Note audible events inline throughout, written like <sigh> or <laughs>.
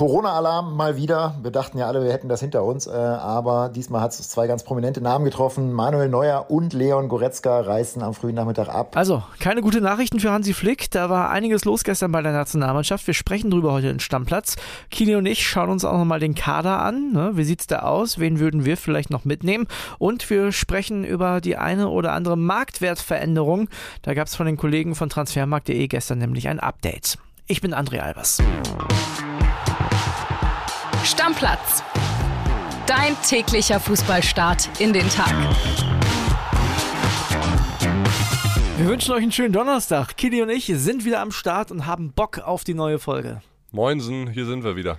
Corona-Alarm mal wieder. Wir dachten ja alle, wir hätten das hinter uns, äh, aber diesmal hat es zwei ganz prominente Namen getroffen. Manuel Neuer und Leon Goretzka reißen am frühen Nachmittag ab. Also, keine gute Nachrichten für Hansi Flick. Da war einiges los gestern bei der Nationalmannschaft. Wir sprechen drüber heute in Stammplatz. Kili und ich schauen uns auch nochmal den Kader an. Ne? Wie sieht's da aus? Wen würden wir vielleicht noch mitnehmen? Und wir sprechen über die eine oder andere Marktwertveränderung. Da gab es von den Kollegen von transfermarkt.de gestern nämlich ein Update. Ich bin André Albers. Stammplatz. Dein täglicher Fußballstart in den Tag. Wir wünschen euch einen schönen Donnerstag. Kili und ich sind wieder am Start und haben Bock auf die neue Folge. Moinsen, hier sind wir wieder.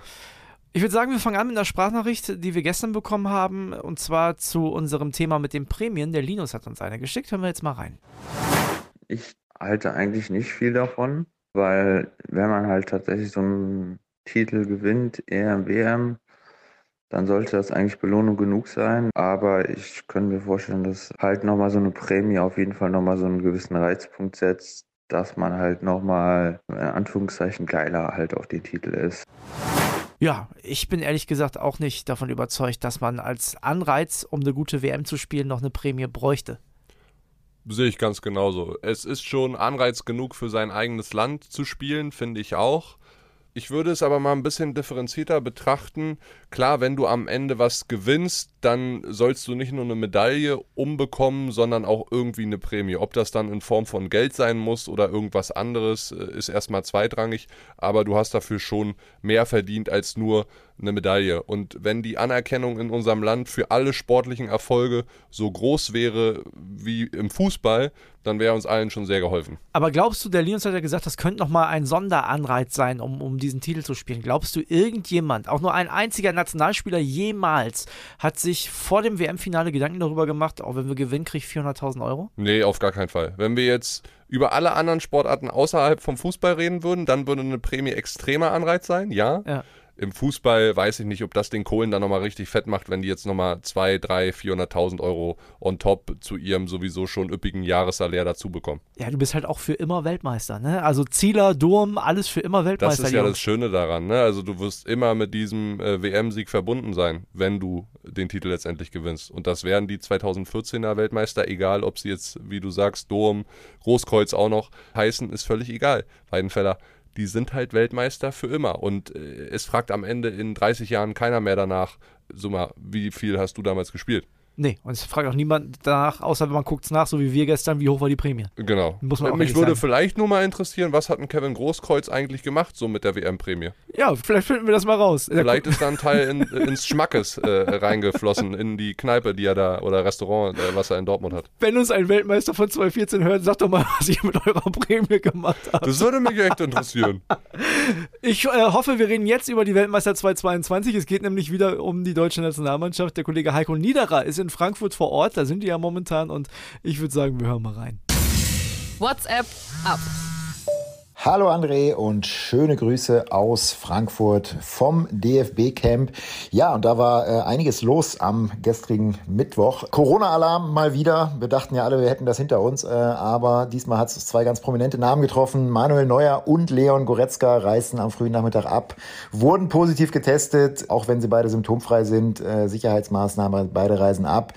Ich würde sagen, wir fangen an mit einer Sprachnachricht, die wir gestern bekommen haben, und zwar zu unserem Thema mit den Prämien. Der Linus hat uns eine geschickt. Hören wir jetzt mal rein. Ich halte eigentlich nicht viel davon, weil wenn man halt tatsächlich so einen Titel gewinnt, EM, WM, dann sollte das eigentlich Belohnung genug sein. Aber ich könnte mir vorstellen, dass halt nochmal so eine Prämie auf jeden Fall nochmal so einen gewissen Reizpunkt setzt, dass man halt nochmal, in Anführungszeichen, geiler halt auf den Titel ist. Ja, ich bin ehrlich gesagt auch nicht davon überzeugt, dass man als Anreiz, um eine gute WM zu spielen, noch eine Prämie bräuchte. Sehe ich ganz genauso. Es ist schon Anreiz genug für sein eigenes Land zu spielen, finde ich auch. Ich würde es aber mal ein bisschen differenzierter betrachten. Klar, wenn du am Ende was gewinnst, dann sollst du nicht nur eine Medaille umbekommen, sondern auch irgendwie eine Prämie. Ob das dann in Form von Geld sein muss oder irgendwas anderes, äh, ist erstmal zweitrangig, aber du hast dafür schon mehr verdient als nur eine Medaille. Und wenn die Anerkennung in unserem Land für alle sportlichen Erfolge so groß wäre wie im Fußball, dann wäre uns allen schon sehr geholfen. Aber glaubst du, der Linus hat ja gesagt, das könnte nochmal ein Sonderanreiz sein, um, um diesen Titel zu spielen. Glaubst du, irgendjemand, auch nur ein einziger Nationalspieler jemals, hat sich vor dem WM-Finale Gedanken darüber gemacht, auch wenn wir gewinnen, kriege ich 400.000 Euro? Nee, auf gar keinen Fall. Wenn wir jetzt über alle anderen Sportarten außerhalb vom Fußball reden würden, dann würde eine Prämie extremer Anreiz sein, ja. ja im Fußball weiß ich nicht, ob das den Kohlen dann nochmal richtig fett macht, wenn die jetzt nochmal 2, 3, 400.000 Euro on top zu ihrem sowieso schon üppigen Jahressalär dazu bekommen. Ja, du bist halt auch für immer Weltmeister, ne? Also Zieler, Durm, alles für immer Weltmeister. Das ist ja das Schöne daran, ne? Also du wirst immer mit diesem äh, WM-Sieg verbunden sein, wenn du den Titel letztendlich gewinnst. Und das werden die 2014er Weltmeister, egal ob sie jetzt, wie du sagst, Durm, Großkreuz auch noch heißen, ist völlig egal. Weidenfeller die sind halt Weltmeister für immer. Und äh, es fragt am Ende in 30 Jahren keiner mehr danach, mal, wie viel hast du damals gespielt? Nee, und es fragt auch niemand danach, außer wenn man guckt es nach, so wie wir gestern, wie hoch war die Prämie. Genau. Muss man Mich würde sagen. vielleicht nur mal interessieren, was hat ein Kevin Großkreuz eigentlich gemacht, so mit der WM-Prämie? Ja, vielleicht finden wir das mal raus. Vielleicht ist da ein Teil in, ins Schmackes äh, reingeflossen, in die Kneipe, die er da, oder Restaurant, äh, was er in Dortmund hat. Wenn uns ein Weltmeister von 2014 hört, sagt doch mal, <laughs> was ihr mit eurer Prämie gemacht habt. Das würde mich echt interessieren. Ich äh, hoffe, wir reden jetzt über die Weltmeister 2022. Es geht nämlich wieder um die deutsche Nationalmannschaft. Der Kollege Heiko Niederer ist in Frankfurt vor Ort, da sind die ja momentan und ich würde sagen, wir hören mal rein. WhatsApp ab. Hallo André und schöne Grüße aus Frankfurt vom DFB-Camp. Ja, und da war äh, einiges los am gestrigen Mittwoch. Corona-Alarm mal wieder. Wir dachten ja alle, wir hätten das hinter uns, äh, aber diesmal hat es zwei ganz prominente Namen getroffen. Manuel Neuer und Leon Goretzka reisten am frühen Nachmittag ab, wurden positiv getestet, auch wenn sie beide symptomfrei sind. Äh, Sicherheitsmaßnahmen, beide reisen ab.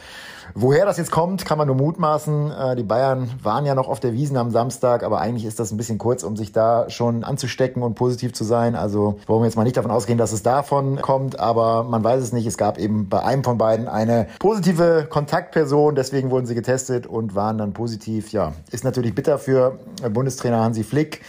Woher das jetzt kommt, kann man nur mutmaßen. Äh, die Bayern waren ja noch auf der Wiesen am Samstag, aber eigentlich ist das ein bisschen kurz, um sich da schon anzustecken und positiv zu sein. Also wollen wir jetzt mal nicht davon ausgehen, dass es davon kommt, aber man weiß es nicht. Es gab eben bei einem von beiden eine positive Kontaktperson, deswegen wurden sie getestet und waren dann positiv. Ja, ist natürlich bitter für Bundestrainer Hansi Flick.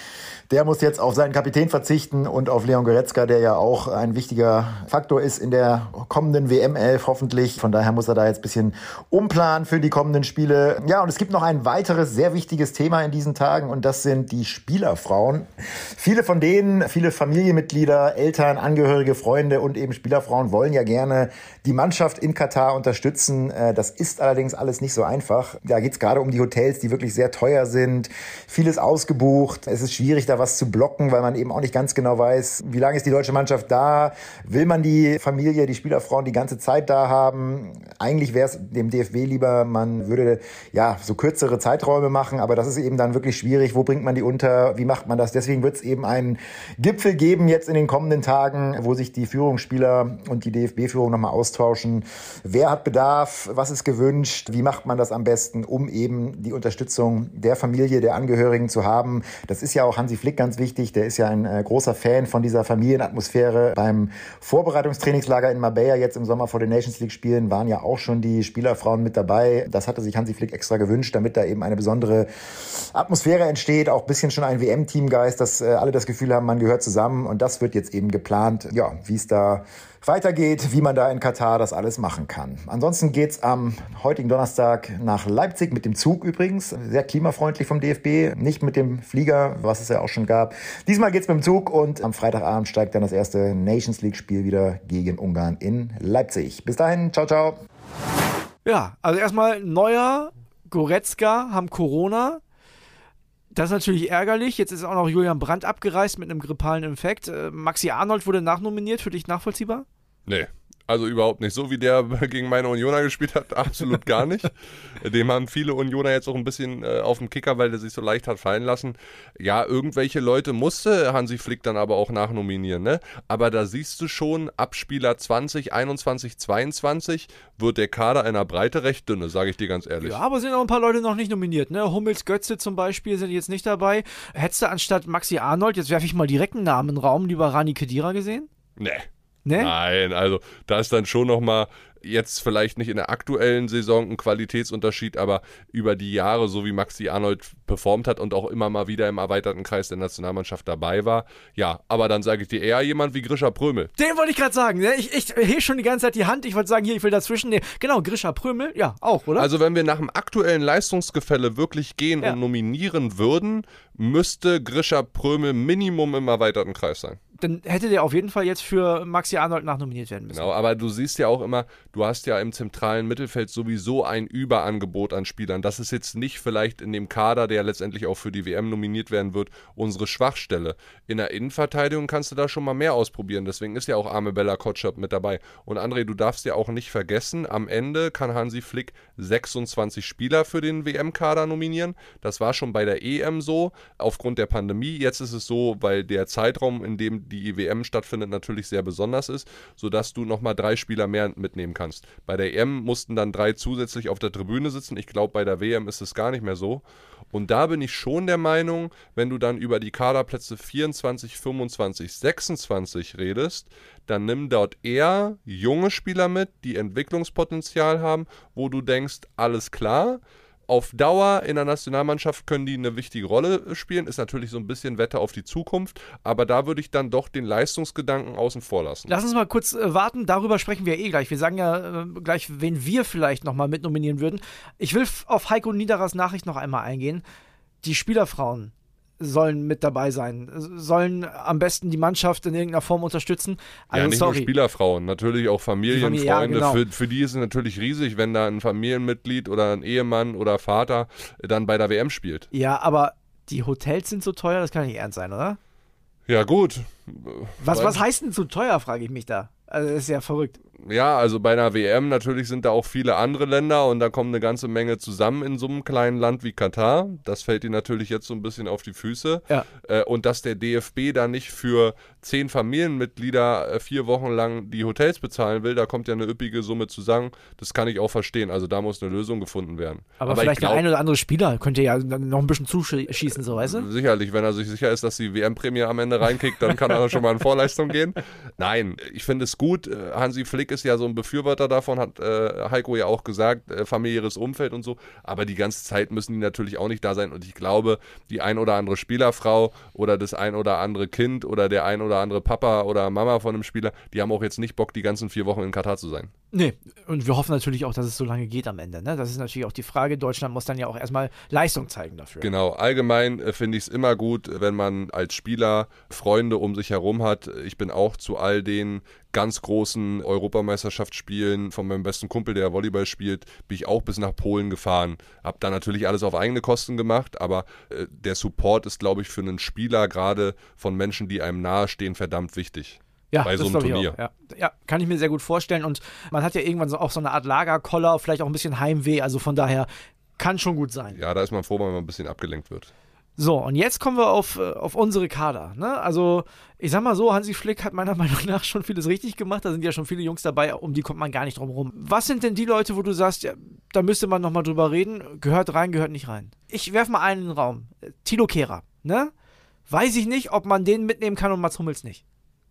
Der muss jetzt auf seinen Kapitän verzichten und auf Leon Goretzka, der ja auch ein wichtiger Faktor ist in der kommenden WM11 hoffentlich. Von daher muss er da jetzt ein bisschen umplanen für die kommenden Spiele. Ja, und es gibt noch ein weiteres sehr wichtiges Thema in diesen Tagen und das sind die Spielerfrauen. Viele von denen, viele Familienmitglieder, Eltern, Angehörige, Freunde und eben Spielerfrauen wollen ja gerne die Mannschaft in Katar unterstützen. Äh, das ist allerdings alles nicht so einfach. Da geht es gerade um die Hotels, die wirklich sehr teuer sind. Vieles ausgebucht. Es ist schwierig, da da was zu blocken, weil man eben auch nicht ganz genau weiß, wie lange ist die deutsche Mannschaft da? Will man die Familie, die Spielerfrauen die ganze Zeit da haben? Eigentlich wäre es dem DFB lieber, man würde ja so kürzere Zeiträume machen, aber das ist eben dann wirklich schwierig. Wo bringt man die unter? Wie macht man das? Deswegen wird es eben einen Gipfel geben jetzt in den kommenden Tagen, wo sich die Führungsspieler und die DFB-Führung nochmal austauschen. Wer hat Bedarf? Was ist gewünscht? Wie macht man das am besten, um eben die Unterstützung der Familie, der Angehörigen zu haben? Das ist ja auch Hansi Flick ganz wichtig. Der ist ja ein äh, großer Fan von dieser Familienatmosphäre. Beim Vorbereitungstrainingslager in Marbella jetzt im Sommer vor den Nations League Spielen waren ja auch schon die Spielerfrauen mit dabei. Das hatte sich Hansi Flick extra gewünscht, damit da eben eine besondere Atmosphäre entsteht. Auch bisschen schon ein WM-Teamgeist, dass äh, alle das Gefühl haben, man gehört zusammen. Und das wird jetzt eben geplant, ja, wie es da weitergeht, wie man da in Katar das alles machen kann. Ansonsten geht's am heutigen Donnerstag nach Leipzig mit dem Zug übrigens. Sehr klimafreundlich vom DFB, nicht mit dem Flieger, was es ja auch schon gab. Diesmal geht's mit dem Zug und am Freitagabend steigt dann das erste Nations League Spiel wieder gegen Ungarn in Leipzig. Bis dahin, ciao, ciao. Ja, also erstmal Neuer, Goretzka haben Corona. Das ist natürlich ärgerlich. Jetzt ist auch noch Julian Brandt abgereist mit einem grippalen Infekt. Äh, Maxi Arnold wurde nachnominiert. Für dich nachvollziehbar? Nee. Also überhaupt nicht. So wie der <laughs> gegen meine Unioner gespielt hat, absolut gar nicht. <laughs> Dem haben viele Unioner jetzt auch ein bisschen äh, auf dem Kicker, weil der sich so leicht hat fallen lassen. Ja, irgendwelche Leute musste Hansi Flick dann aber auch nachnominieren, ne? Aber da siehst du schon, Abspieler 20, 21, 22 wird der Kader einer Breite recht dünne, sage ich dir ganz ehrlich. Ja, aber sind auch ein paar Leute noch nicht nominiert, ne? Hummels, Götze zum Beispiel sind jetzt nicht dabei. Hättest du anstatt Maxi Arnold, jetzt werfe ich mal direkt einen Namen in den Raum, lieber Rani Kedira gesehen? Nee. Ne? Nein, also da ist dann schon nochmal jetzt vielleicht nicht in der aktuellen Saison ein Qualitätsunterschied, aber über die Jahre, so wie Maxi Arnold performt hat und auch immer mal wieder im erweiterten Kreis der Nationalmannschaft dabei war. Ja, aber dann sage ich dir eher jemand wie Grisha Prömel. Den wollte ich gerade sagen. Ne? Ich, ich hebe schon die ganze Zeit die Hand. Ich wollte sagen, hier, ich will dazwischen. Nee, genau, Grisha Prömel, ja, auch, oder? Also wenn wir nach dem aktuellen Leistungsgefälle wirklich gehen Ja. und nominieren würden, müsste Grisha Prömel Minimum im erweiterten Kreis sein. Dann hätte der auf jeden Fall jetzt für Maxi Arnold nachnominiert werden müssen. Genau, aber du siehst ja auch immer, du hast ja im zentralen Mittelfeld sowieso ein Überangebot an Spielern. Das ist jetzt nicht vielleicht in dem Kader, der letztendlich auch für die WM nominiert werden wird, unsere Schwachstelle. In der Innenverteidigung kannst du da schon mal mehr ausprobieren. Deswegen ist ja auch Arme Bella Kotschap mit dabei. Und André, du darfst ja auch nicht vergessen, am Ende kann Hansi Flick 26 Spieler für den WM-Kader nominieren. Das war schon bei der EM so, aufgrund der Pandemie. Jetzt ist es so, weil der Zeitraum, in dem die WM stattfindet, natürlich sehr besonders ist, sodass du nochmal drei Spieler mehr mitnehmen kannst. Bei der EM mussten dann drei zusätzlich auf der Tribüne sitzen. Ich glaube, bei der WM ist es gar nicht mehr so. Und da bin ich schon der Meinung, wenn du dann über die Kaderplätze 24, 25, 26 redest, dann nimm dort eher junge Spieler mit, die Entwicklungspotenzial haben, wo du denkst, alles klar. Auf Dauer in der Nationalmannschaft können die eine wichtige Rolle spielen, ist natürlich so ein bisschen Wette auf die Zukunft, aber da würde ich dann doch den Leistungsgedanken außen vor lassen. Lass uns mal kurz äh, warten, darüber sprechen wir eh gleich. Wir sagen ja äh, gleich, wen wir vielleicht nochmal mit nominieren würden. Ich will auf Heiko Niederers Nachricht noch einmal eingehen. Die Spielerfrauen sollen mit dabei sein, sollen am besten die Mannschaft in irgendeiner Form unterstützen. Also ja, nicht sorry. nur Spielerfrauen, natürlich auch Familien, Familie, ja, Freunde. genau. für, für die ist es natürlich riesig, wenn da ein Familienmitglied oder ein Ehemann oder Vater dann bei der WM spielt. Ja, aber die Hotels sind so teuer, das kann nicht ernst sein, oder? Ja, gut. Was, was heißt denn so teuer, frage ich mich da. Also, ist ja verrückt. Ja, also bei einer WM natürlich sind da auch viele andere Länder und da kommen eine ganze Menge zusammen in so einem kleinen Land wie Katar. Das fällt ihnen natürlich jetzt so ein bisschen auf die Füße. Ja. Äh, und dass der DFB da nicht für zehn Familienmitglieder äh, vier Wochen lang die Hotels bezahlen will, da kommt ja eine üppige Summe zusammen. Das kann ich auch verstehen. Also da muss eine Lösung gefunden werden. Aber, ich vielleicht glaub- der ein oder andere Spieler könnte ja noch ein bisschen zuschießen, so weißt du? Sicherlich, wenn er sich sicher ist, dass die WM-Prämie am Ende reinkickt, dann kann er schon mal in Vorleistung gehen. Nein, ich finde es gut. Äh, Hansi Flick ist ja so ein Befürworter davon, hat äh, Heiko ja auch gesagt, äh, familiäres Umfeld und so. Aber die ganze Zeit müssen die natürlich auch nicht da sein. Und ich glaube, die ein oder andere Spielerfrau oder das ein oder andere Kind oder der ein oder andere Papa oder Mama von einem Spieler, die haben auch jetzt nicht Bock, die ganzen vier Wochen in Katar zu sein. Nee, und wir hoffen natürlich auch, dass es so lange geht am Ende. Ne? Das ist natürlich auch die Frage. Deutschland muss dann ja auch erstmal Leistung zeigen dafür. Genau, allgemein äh, finde ich es immer gut, wenn man als Spieler Freunde um sich herum hat. Ich bin auch zu all den ganz großen Europameisterschaftsspielen von meinem besten Kumpel, der Volleyball spielt, bin ich auch bis nach Polen gefahren. Hab da natürlich alles auf eigene Kosten gemacht, aber äh, der Support ist, glaube ich, für einen Spieler gerade von Menschen, die einem nahestehen, verdammt wichtig. Ja, bei so einem Turnier. Ja. ja. kann ich mir sehr gut vorstellen. Und man hat ja irgendwann so auch so eine Art Lagerkoller, vielleicht auch ein bisschen Heimweh. Also von daher kann schon gut sein. Ja, da ist man froh, wenn man ein bisschen abgelenkt wird. So, und jetzt kommen wir auf, äh, auf unsere Kader. Ne? Also, ich sag mal so, Hansi Flick hat meiner <laughs> Meinung nach schon vieles richtig gemacht. Da sind ja schon viele Jungs dabei, um die kommt man gar nicht drum rum. Was sind denn die Leute, wo du sagst, ja, da müsste man nochmal drüber reden? Gehört rein, gehört nicht rein. Ich werfe mal einen in den Raum. Tilo Kehrer, ne? Weiß ich nicht, ob man den mitnehmen kann und Mats Hummels nicht.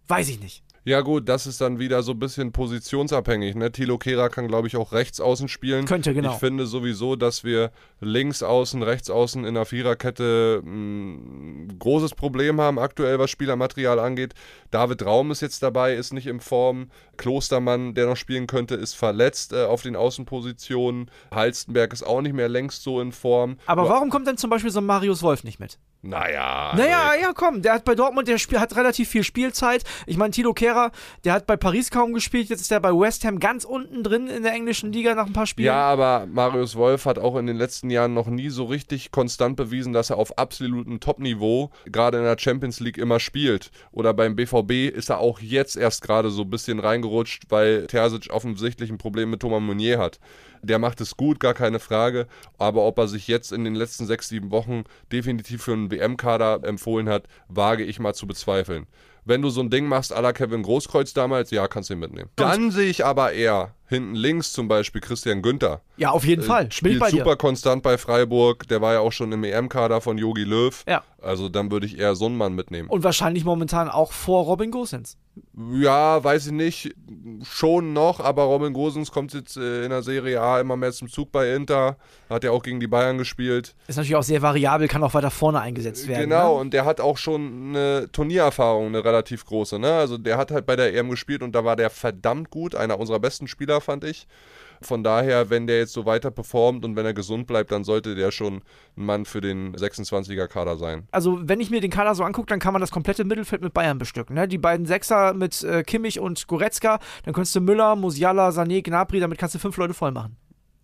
Weiß ich nicht. Ja, gut, das ist dann wieder so ein bisschen positionsabhängig. Ne? Thilo Kehrer kann, glaube ich, auch rechts außen spielen. Könnte, genau. Ich finde sowieso, dass wir links außen, rechts außen in der Viererkette ein hm, großes Problem haben, aktuell, was Spielermaterial angeht. David Raum ist jetzt dabei, ist nicht in Form. Klostermann, der noch spielen könnte, ist verletzt äh, auf den Außenpositionen. Halstenberg ist auch nicht mehr längst so in Form. Aber warum kommt denn zum Beispiel so ein Marius Wolf nicht mit? Naja. Naja, ja, komm, der hat bei Dortmund, der Spiel, hat relativ viel Spielzeit. Ich meine, Tilo Kehrer, der hat bei Paris kaum gespielt, jetzt ist er bei West Ham ganz unten drin in der englischen Liga nach ein paar Spielen. Ja, aber Marius Wolf hat auch in den letzten Jahren noch nie so richtig konstant bewiesen, dass er auf absolutem Top-Niveau gerade in der Champions League immer spielt. Oder beim BVB ist er auch jetzt erst gerade so ein bisschen reingerutscht, weil Terzic offensichtlich ein Problem mit Thomas Meunier hat. Der macht es gut, gar keine Frage. Aber ob er sich jetzt in den letzten sechs, sieben Wochen definitiv für einen WM-Kader empfohlen hat, wage ich mal zu bezweifeln. Wenn du so ein Ding machst, à la Kevin Großkreuz damals, ja, kannst du ihn mitnehmen. Dann sehe ich aber eher hinten links zum Beispiel Christian Günther. Ja, auf jeden äh, Fall. Spielt super dir. konstant bei Freiburg. Der war ja auch schon im EM-Kader von Yogi Löw. Ja. Also dann würde ich eher so einen Mann mitnehmen. Und wahrscheinlich momentan auch vor Robin Gosens. Ja, weiß ich nicht. Schon noch, aber Robin Gosens kommt jetzt äh, in der Serie A immer mehr zum Zug bei Inter. Hat ja auch gegen die Bayern gespielt. Ist natürlich auch sehr variabel, kann auch weiter vorne eingesetzt werden. Genau, ne? und der hat auch schon eine Turniererfahrung, eine relativ große. Ne? Also der hat halt bei der EM gespielt und da war der verdammt gut. Einer unserer besten Spieler, fand ich. Von daher, wenn der jetzt so weiter performt und wenn er gesund bleibt, dann sollte der schon ein Mann für den 26er Kader sein. Also, wenn ich mir den Kader so angucke, dann kann man das komplette Mittelfeld mit Bayern bestücken. Ne? Die beiden Sechser mit äh, Kimmich und Goretzka, dann könntest du Müller, Musiala, Sané, Gnabry, damit kannst du fünf Leute voll machen.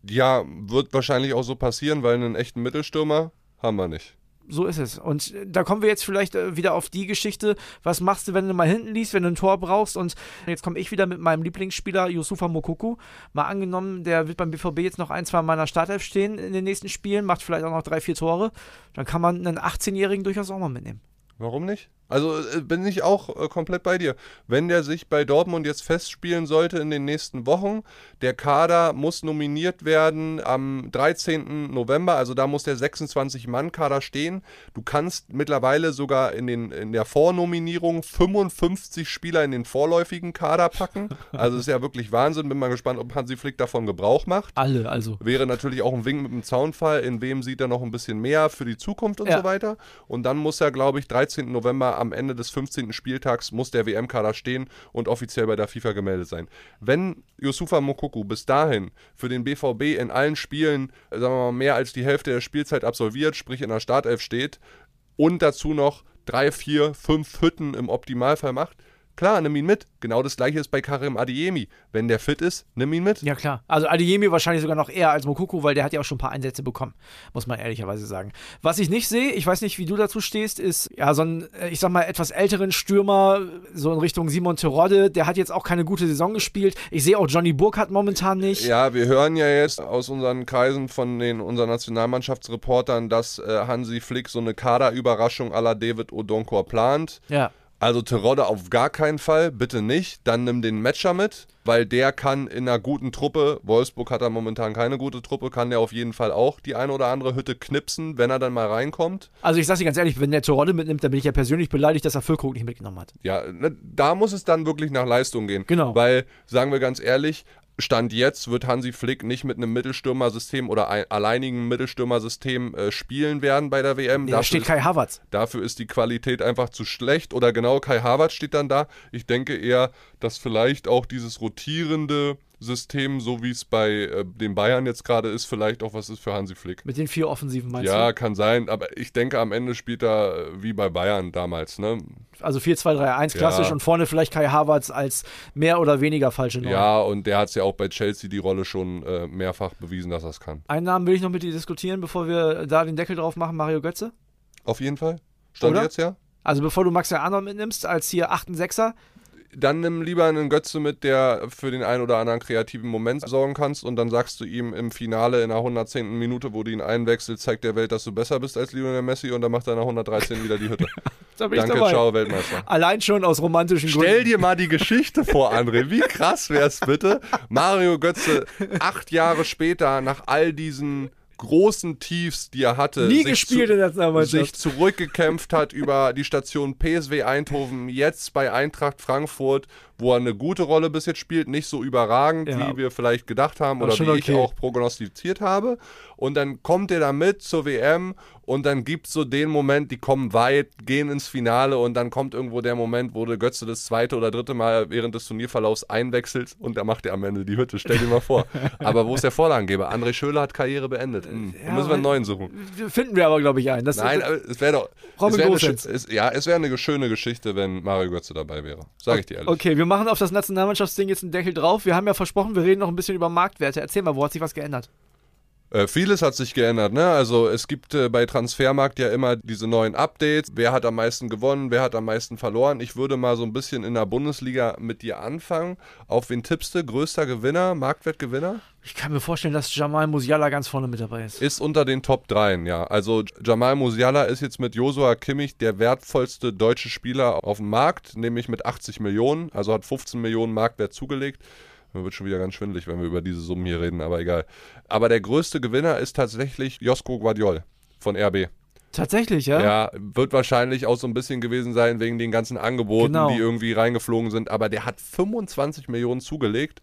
Ja, wird wahrscheinlich auch so passieren, weil einen echten Mittelstürmer haben wir nicht so ist es. Und da kommen wir jetzt vielleicht äh, wieder auf die Geschichte, was machst du, wenn du mal hinten liest, wenn du ein Tor brauchst und jetzt komme ich wieder mit meinem Lieblingsspieler Yusufa Mokuku. Mal angenommen, der wird beim BVB jetzt noch ein, zwei Mal in der Startelf stehen in den nächsten Spielen, macht vielleicht auch noch drei, vier Tore. Dann kann man einen 18-Jährigen durchaus auch mal mitnehmen. Warum nicht? Also äh, bin ich auch äh, komplett bei dir. Wenn der sich bei Dortmund jetzt festspielen sollte in den nächsten Wochen, der Kader muss nominiert werden am 13. November, also da muss der 26-Mann-Kader stehen. Du kannst mittlerweile sogar in, den, in der Vornominierung 55 Spieler in den vorläufigen Kader packen. Also ist ja wirklich Wahnsinn. Bin mal gespannt, ob Hansi Flick davon Gebrauch macht. Alle, also. Wäre natürlich auch ein Wink mit dem Zaunfall. In wem sieht er noch ein bisschen mehr für die Zukunft und ja. so weiter. Und dann muss er, glaube ich, 13. November am Ende des 15. Spieltags muss der WM-Kader stehen und offiziell bei der FIFA gemeldet sein. Wenn Yusufa Mokoku bis dahin für den BVB in allen Spielen, sagen wir mal, mehr als die Hälfte der Spielzeit absolviert, sprich in der Startelf steht und dazu noch drei, vier, fünf Hütten im Optimalfall macht, Klar, nimm ihn mit. Genau das gleiche ist bei Karim Adiemi. Wenn der fit ist, nimm ihn mit. Ja, klar. Also Adiemi wahrscheinlich sogar noch eher als Mokuku, weil der hat ja auch schon ein paar Einsätze bekommen, muss man ehrlicherweise sagen. Was ich nicht sehe, ich weiß nicht, wie du dazu stehst, ist ja so ein, ich sag mal, etwas älteren Stürmer, so in Richtung Simon Terodde, der hat jetzt auch keine gute Saison gespielt. Ich sehe auch Johnny Burkhardt momentan nicht. Ja, wir hören ja jetzt aus unseren Kreisen von den unseren Nationalmannschaftsreportern, dass äh, Hansi Flick so eine Kaderüberraschung à la David Odonkor plant. Ja. Also Terodde auf gar keinen Fall, bitte nicht. Dann nimm den Matcher mit, weil der kann in einer guten Truppe, Wolfsburg hat da momentan keine gute Truppe, kann der auf jeden Fall auch die eine oder andere Hütte knipsen, wenn er dann mal reinkommt. Also ich sag dir ganz ehrlich, wenn der Terodde mitnimmt, dann bin ich ja persönlich beleidigt, dass er Füllkrug nicht mitgenommen hat. Ja, ne, da muss es dann wirklich nach Leistung gehen. Genau. Weil, sagen wir ganz ehrlich, Stand jetzt wird Hansi Flick nicht mit einem Mittelstürmersystem oder ein, alleinigen Mittelstürmersystem äh, spielen werden bei der WM. Da steht Kai Havertz. Dafür ist die Qualität einfach zu schlecht. Oder genau, Kai Havertz steht dann da. Ich denke eher, dass vielleicht auch dieses rotierende System, so wie es bei äh, den Bayern jetzt gerade ist, vielleicht auch was ist für Hansi Flick. Mit den vier Offensiven meinst Ja, du? kann sein, aber ich denke, am Ende spielt er äh, wie bei Bayern damals. Ne? Also 4-2-3-1 klassisch Ja. und vorne vielleicht Kai Havertz als mehr oder weniger falsche Neun. Ja, und der hat es ja auch bei Chelsea die Rolle schon äh, mehrfach bewiesen, dass er es kann. Einen Namen will ich noch mit dir diskutieren, bevor wir da den Deckel drauf machen, Mario Götze. Auf jeden Fall. Stand Oder? jetzt ja? Also bevor du Max ja Arnold mitnimmst, als hier 8. 6er, Dann nimm lieber einen Götze mit, der für den einen oder anderen kreativen Moment sorgen kannst und dann sagst du ihm im Finale in der 110. Minute, wo du ihn einwechselst, zeigt der Welt, dass du besser bist als Lionel Messi und dann macht er nach 113 wieder die Hütte. <laughs> da bin ich Danke, dabei. ciao, Weltmeister. Allein schon aus romantischen Stell Gründen. dir mal die Geschichte vor, André. Wie krass wär's bitte? Mario Götze acht Jahre später nach all diesen großen Tiefs, die er hatte, Nie sich gespielt zu- sich zurückgekämpft hat über die Station PSW Eindhoven, jetzt bei Eintracht Frankfurt, wo er eine gute Rolle bis jetzt spielt, nicht so überragend, Ja. wie wir vielleicht gedacht haben oder wie okay. ich auch prognostiziert habe. Und dann kommt er da mit zur WM und dann gibt es so den Moment, die kommen weit, gehen ins Finale und dann kommt irgendwo der Moment, wo der Götze das zweite oder dritte Mal während des Turnierverlaufs einwechselt und da macht er am Ende die Hütte. Stell dir mal vor. <laughs> Aber wo ist der Vorlagengeber? André Schöler hat Karriere beendet. Hm, da müssen wir einen neuen suchen. Finden wir aber, glaube ich, einen. Das, Nein, es wäre doch. Robin es wär eine, es, ja, es wäre eine schöne Geschichte, wenn Mario Götze dabei wäre. Sag ich dir ehrlich. Okay, wir machen auf das Nationalmannschaftsding jetzt einen Deckel drauf. Wir haben ja versprochen, wir reden noch ein bisschen über Marktwerte. Erzähl mal, wo hat sich was geändert? Äh, vieles hat sich geändert, ne? Also es gibt äh, bei Transfermarkt ja immer diese neuen Updates. Wer hat am meisten gewonnen, wer hat am meisten verloren? Ich würde mal so ein bisschen in der Bundesliga mit dir anfangen. Auf wen tippst du? Größter Gewinner, Marktwertgewinner? Ich kann mir vorstellen, dass Jamal Musiala ganz vorne mit dabei ist. Ist unter den Top 3, ja. Also Jamal Musiala ist jetzt mit Josua Kimmich der wertvollste deutsche Spieler auf dem Markt, nämlich mit 80 Millionen, also hat 15 Millionen Marktwert zugelegt. Mir wird schon wieder ganz schwindelig, wenn wir über diese Summen hier reden, aber egal. Aber der größte Gewinner ist tatsächlich Josko Guardiol von RB. Tatsächlich, ja? Ja, wird wahrscheinlich auch so ein bisschen gewesen sein wegen den ganzen Angeboten, Genau. die irgendwie reingeflogen sind. Aber der hat 25 Millionen zugelegt,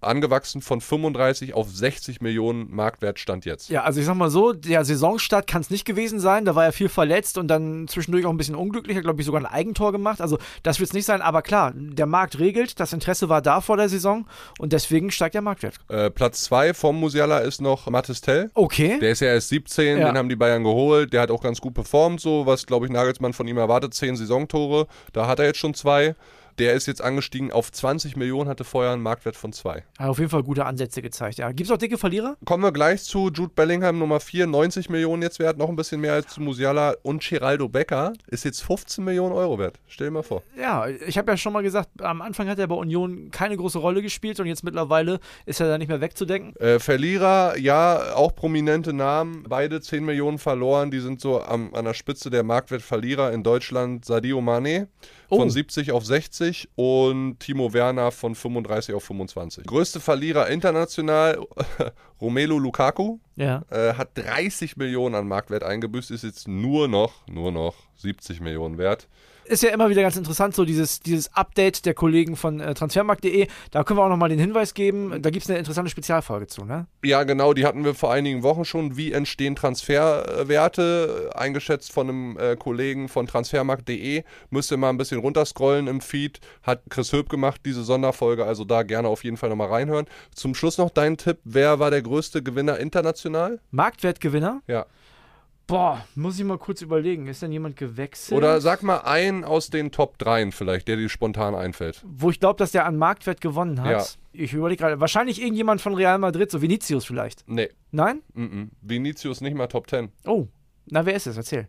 angewachsen von 35 auf 60 Millionen Marktwert stand jetzt. Ja, also ich sag mal so, der Saisonstart kann es nicht gewesen sein. Da war er viel verletzt und dann zwischendurch auch ein bisschen unglücklich. Hat, glaube ich, sogar ein Eigentor gemacht. Also das wird es nicht sein. Aber klar, der Markt regelt. Das Interesse war da vor der Saison und deswegen steigt der Marktwert. Äh, Platz 2 vom Musiala ist noch Mathis Tell. Okay. Der ist ja erst 17, Ja. den haben die Bayern geholt. Der hat auch ganz gut performt, so was, glaube ich, Nagelsmann von ihm erwartet. 10 Saisontore, da hat er jetzt schon zwei. Der ist jetzt angestiegen auf 20 Millionen, hatte vorher einen Marktwert von zwei. Hat auf jeden Fall gute Ansätze gezeigt. Ja. Gibt es auch dicke Verlierer? Kommen wir gleich zu Jude Bellingham Nummer 4, 90 Millionen jetzt wert, noch ein bisschen mehr als zu Musiala. Und Geraldo Becker ist jetzt 15 Millionen Euro wert. Stell dir mal vor. Ja, ich habe ja schon mal gesagt, am Anfang hat er bei Union keine große Rolle gespielt und jetzt mittlerweile ist er da nicht mehr wegzudenken. Äh, Verlierer, ja, auch prominente Namen. Beide 10 Millionen verloren. Die sind so am, an der Spitze der Marktwertverlierer in Deutschland. Sadio Mane von Oh. 70 auf 60 und Timo Werner von 35 auf 25. Größte Verlierer international, Romelu Lukaku, Ja. äh, hat 30 Millionen an Marktwert eingebüßt, ist jetzt nur noch, nur noch 70 Millionen wert. ist ja immer wieder ganz interessant, so dieses, dieses Update der Kollegen von äh, transfermarkt.de. Da können wir auch nochmal den Hinweis geben. Da gibt es eine interessante Spezialfolge zu, ne? Ja, genau, die hatten wir vor einigen Wochen schon. Wie entstehen Transferwerte? Eingeschätzt von einem äh, Kollegen von transfermarkt.de. Müsst ihr mal ein bisschen runterscrollen im Feed. Hat Chris Höp gemacht, diese Sonderfolge. Also da gerne auf jeden Fall nochmal reinhören. Zum Schluss noch dein Tipp. Wer war der größte Gewinner international? Marktwertgewinner? Ja. Boah, muss ich mal kurz überlegen. Ist denn jemand gewechselt? Oder sag mal einen aus den Top 3 vielleicht, der dir spontan einfällt. Wo ich glaube, dass der an Marktwert gewonnen hat. Ja. Ich überlege gerade. Wahrscheinlich irgendjemand von Real Madrid, so Vinicius vielleicht. Nee. Nein? Mm -mm. Vinicius nicht mal Top 10. Oh. Na, wer ist es? Erzähl.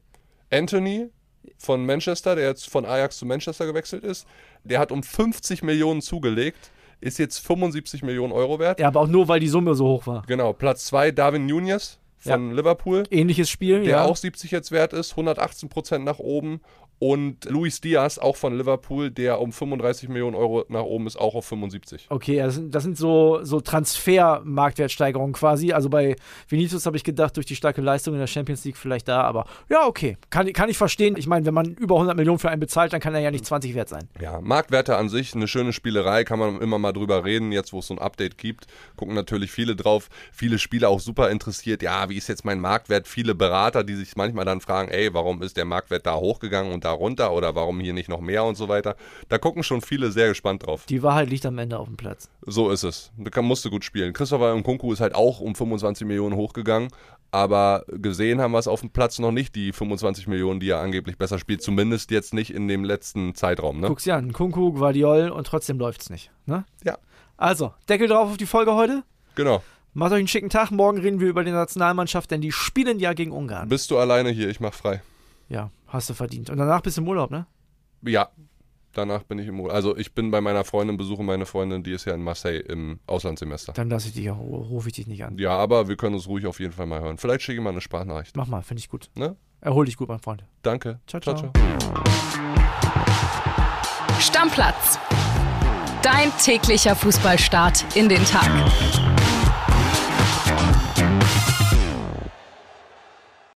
Anthony von Manchester, der jetzt von Ajax zu Manchester gewechselt ist, der hat um 50 Millionen zugelegt, ist jetzt 75 Millionen Euro wert. Ja, aber auch nur, weil die Summe so hoch war. Genau, Platz 2 Darwin Nunez von Liverpool, Ähnliches Spiel, der ja. auch 70 jetzt wert ist, 118 Prozent nach oben. Und Luis Diaz, auch von Liverpool, der um 35 Millionen Euro nach oben ist, auch auf 75. Okay, das sind, das sind so, so Transfer-Marktwertsteigerungen quasi. Also bei Vinicius habe ich gedacht, durch die starke Leistung in der Champions League vielleicht da, aber ja, okay. Kann, kann ich verstehen. Ich meine, wenn man über 100 Millionen für einen bezahlt, dann kann er ja nicht 20 wert sein. Ja, Marktwerte an sich, eine schöne Spielerei, kann man immer mal drüber reden. Jetzt, wo es so ein Update gibt, gucken natürlich viele drauf. Viele Spieler auch super interessiert. Ja, wie ist jetzt mein Marktwert? Viele Berater, die sich manchmal dann fragen, ey, warum ist der Marktwert da hochgegangen und da runter oder warum hier nicht noch mehr und so weiter. Da gucken schon viele sehr gespannt drauf. Die Wahrheit liegt am Ende auf dem Platz. So ist es. Da musst du gut spielen. Christopher Nkunku ist halt auch um 25 Millionen hochgegangen, aber gesehen haben wir es auf dem Platz noch nicht, die 25 Millionen, die er angeblich besser spielt. Zumindest jetzt nicht in dem letzten Zeitraum. Ne? Guck's dir an, Kunku, Guardiol und trotzdem läuft's nicht. Ne? Ja. Also, Deckel drauf auf die Folge heute. Genau. Macht euch einen schicken Tag. Morgen reden wir über die Nationalmannschaft, denn die spielen ja gegen Ungarn. Bist du alleine hier? Ich mach frei. Ja, hast du verdient. Und danach bist du im Urlaub, ne? Ja. Danach bin ich im Urlaub. Also ich bin bei meiner Freundin, besuche meine Freundin, die ist ja in Marseille im Auslandssemester. Dann lasse ich dich, rufe ich dich nicht an. Ja, aber wir können uns ruhig auf jeden Fall mal hören. Vielleicht schicke ich mal eine Sprachnachricht. Mach mal, finde ich gut. Ne? Erhol dich gut, mein Freund. Danke. Ciao, ciao. ciao, Stammplatz. Dein täglicher Fußballstart in den Tag.